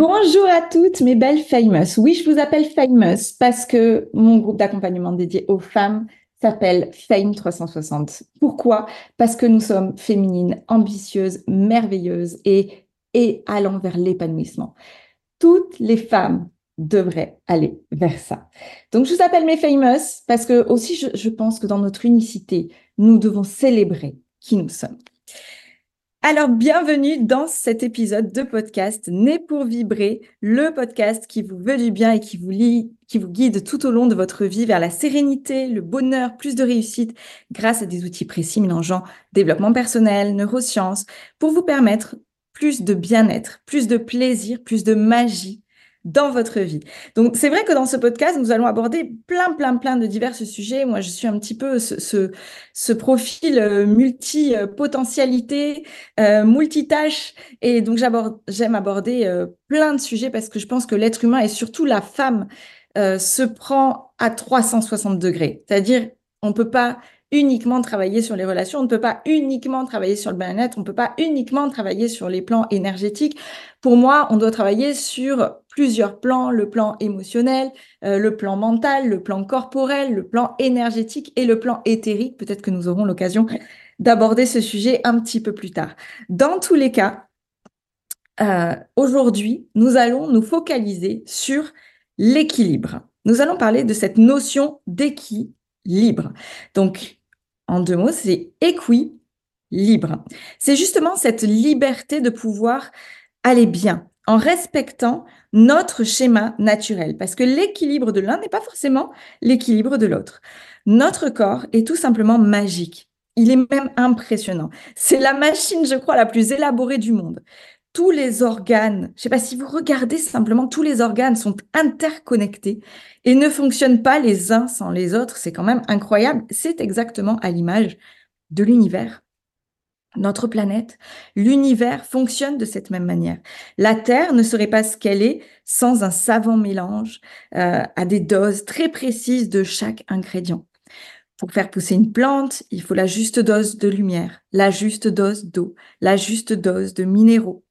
Bonjour à toutes mes belles famous. Oui, je vous appelle famous parce que mon groupe d'accompagnement dédié aux femmes s'appelle Fame 360. Pourquoi? Parce que nous sommes féminines, ambitieuses, merveilleuses et, allant vers l'épanouissement. Toutes les femmes devraient aller vers ça. Donc, je vous appelle mes famous parce que aussi, je pense que dans notre unicité, nous devons célébrer qui nous sommes. Alors, bienvenue dans cet épisode de podcast Né pour vibrer, le podcast qui vous veut du bien et qui vous, qui vous guide tout au long de votre vie vers la sérénité, le bonheur, plus de réussite grâce à des outils précis mélangeant développement personnel, neurosciences, pour vous permettre plus de bien-être, plus de plaisir, plus de magie dans votre vie. Donc, c'est vrai que dans ce podcast, nous allons aborder plein, plein, plein de divers sujets. Moi, je suis un petit peu ce, ce, profil euh, multi-potentialité, euh, multitâche. Et donc, j'aime aborder euh, plein de sujets parce que je pense que l'être humain et surtout la femme euh, se prend à 360 degrés. C'est-à-dire, on peut pas uniquement travailler sur les relations, on ne peut pas uniquement travailler sur le bien-être, on ne peut pas uniquement travailler sur les plans énergétiques. Pour moi, on doit travailler sur plusieurs plans, le plan émotionnel, euh, le plan mental, le plan corporel, le plan énergétique et le plan éthérique. Peut-être que nous aurons l'occasion d'aborder ce sujet un petit peu plus tard. Dans tous les cas, euh, aujourd'hui, nous allons nous focaliser sur l'équilibre. Nous allons parler de cette notion d'équilibre. Donc, en deux mots, c'est équilibre. C'est justement cette liberté de pouvoir aller bien en respectant notre schéma naturel, parce que l'équilibre de l'un n'est pas forcément l'équilibre de l'autre. Notre corps est tout simplement magique. Il est même impressionnant. C'est la machine, je crois, la plus élaborée du monde. Tous les organes, je ne sais pas si vous regardez simplement, tous les organes sont interconnectés et ne fonctionnent pas les uns sans les autres. C'est quand même incroyable. C'est exactement à l'image de l'univers. Notre planète, l'univers fonctionne de cette même manière. La Terre ne serait pas ce qu'elle est sans un savant mélange euh, à des doses très précises de chaque ingrédient. Pour faire pousser une plante, il faut la juste dose de lumière, la juste dose d'eau, la juste dose de minéraux,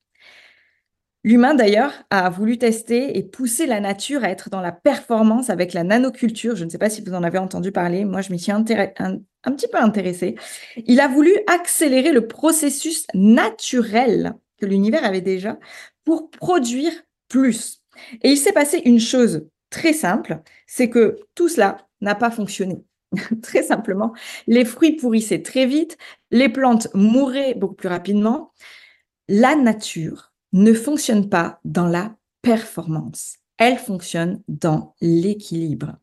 L'humain, d'ailleurs, a voulu tester et pousser la nature à être dans la performance avec la nanoculture. Je ne sais pas si vous en avez entendu parler. Moi, je m'y suis un, un, petit peu intéressée. Il a voulu accélérer le processus naturel que l'univers avait déjà pour produire plus. Et il s'est passé une chose très simple, c'est que tout cela n'a pas fonctionné. très simplement, les fruits pourrissaient très vite, les plantes mouraient beaucoup plus rapidement. La nature ne fonctionne pas dans la performance. Elle fonctionne dans l'équilibre.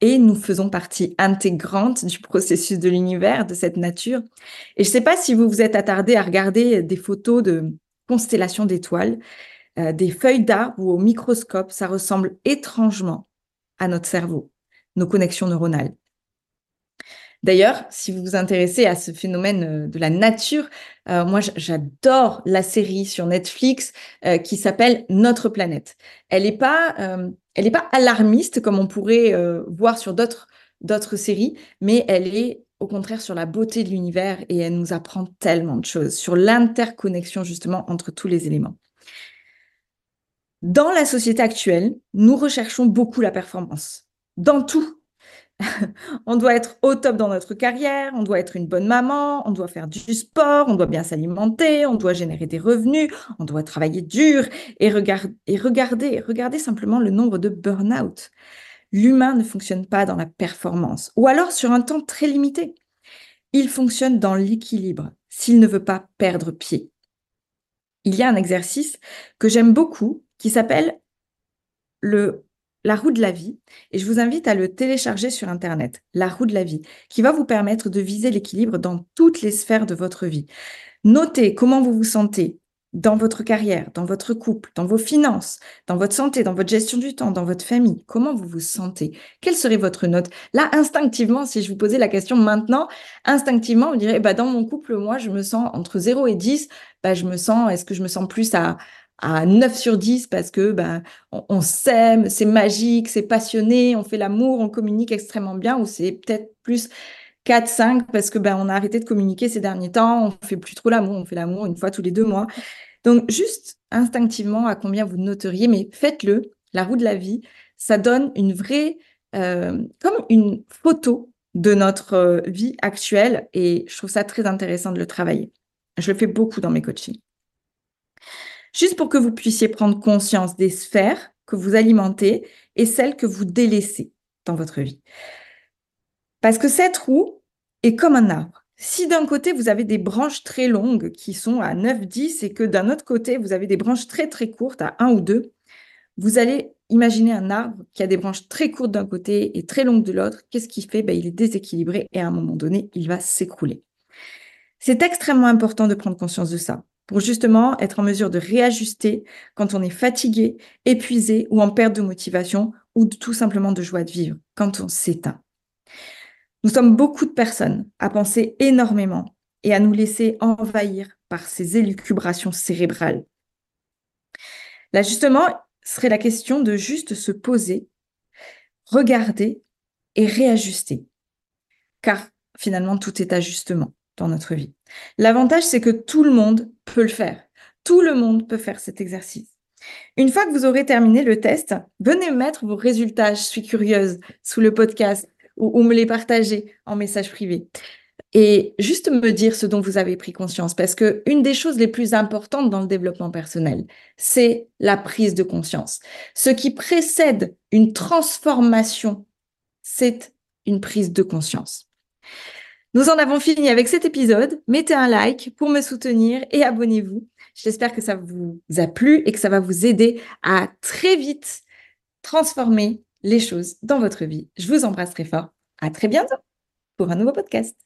Et nous faisons partie intégrante du processus de l'univers, de cette nature. Et je ne sais pas si vous vous êtes attardé à regarder des photos de constellations d'étoiles, euh, des feuilles d'arbres ou au microscope, ça ressemble étrangement à notre cerveau, nos connexions neuronales. D'ailleurs, si vous vous intéressez à ce phénomène euh, de la nature, euh, moi j'adore la série sur Netflix euh, qui s'appelle Notre planète. Elle n'est pas, alarmiste comme on pourrait voir sur d'autres séries, mais elle est au contraire sur la beauté de l'univers et elle nous apprend tellement de choses sur l'interconnexion justement entre tous les éléments. Dans la société actuelle, nous recherchons beaucoup la performance dans tout, on doit être au top dans notre carrière, on doit être une bonne maman, on doit faire du sport, on doit bien s'alimenter, on doit générer des revenus, on doit travailler dur et, regarder, regarder simplement le nombre de burn-out. L'humain ne fonctionne pas dans la performance ou alors sur un temps très limité. Il fonctionne dans l'équilibre s'il ne veut pas perdre pied. Il y a un exercice que j'aime beaucoup qui s'appelle le la roue de la vie, et je vous invite à le télécharger sur Internet, la roue de la vie, qui va vous permettre de viser l'équilibre dans toutes les sphères de votre vie. Notez comment vous vous sentez dans votre carrière, dans votre couple, dans vos finances, dans votre santé, dans votre gestion du temps, dans votre famille. Comment vous vous sentez? Quelle serait votre note? Là, instinctivement, si je vous posais la question maintenant, instinctivement, vous direz, bah, dans mon couple, moi, je me sens entre 0 et 10, bah, je me sens, est-ce que je me sens plus à à 9 sur 10 parce que ben, on, s'aime, c'est magique, c'est passionné, on fait l'amour, on communique extrêmement bien, ou c'est peut-être plus 4, 5 parce que ben, on a arrêté de communiquer ces derniers temps, on fait plus trop l'amour, on fait l'amour une fois tous les deux mois. Donc, juste instinctivement, à combien vous noteriez, mais faites-le, la roue de la vie, ça donne une vraie, euh, comme une photo de notre euh, vie actuelle et je trouve ça très intéressant de le travailler. Je le fais beaucoup dans mes coachings. Juste pour que vous puissiez prendre conscience des sphères que vous alimentez et celles que vous délaissez dans votre vie. Parce que cette roue est comme un arbre. Si d'un côté, vous avez des branches très longues qui sont à 9, 10 et que d'un autre côté, vous avez des branches très très courtes à 1 ou 2, vous allez imaginer un arbre qui a des branches très courtes d'un côté et très longues de l'autre. Qu'est-ce qu'il fait? Ben, Il est déséquilibré et à un moment donné, il va s'écrouler. C'est extrêmement important de prendre conscience de ça pour justement être en mesure de réajuster quand on est fatigué, épuisé ou en perte de motivation ou tout simplement de joie de vivre quand on s'éteint. Nous sommes beaucoup de personnes à penser énormément et à nous laisser envahir par ces élucubrations cérébrales. L'ajustement serait la question de juste se poser, regarder et réajuster. Car finalement, tout est ajustement dans notre vie. L'avantage, c'est que tout le monde peut le faire. Tout le monde peut faire cet exercice. Une fois que vous aurez terminé le test, venez mettre vos résultats, je suis curieuse, sous le podcast ou, me les partager en message privé. Et juste me dire ce dont vous avez pris conscience, parce que une des choses les plus importantes dans le développement personnel, c'est la prise de conscience. Ce qui précède une transformation, c'est une prise de conscience. Nous en avons fini avec cet épisode. Mettez un like pour me soutenir et abonnez-vous. J'espère que ça vous a plu et que ça va vous aider à très vite transformer les choses dans votre vie. Je vous embrasse très fort. À très bientôt pour un nouveau podcast.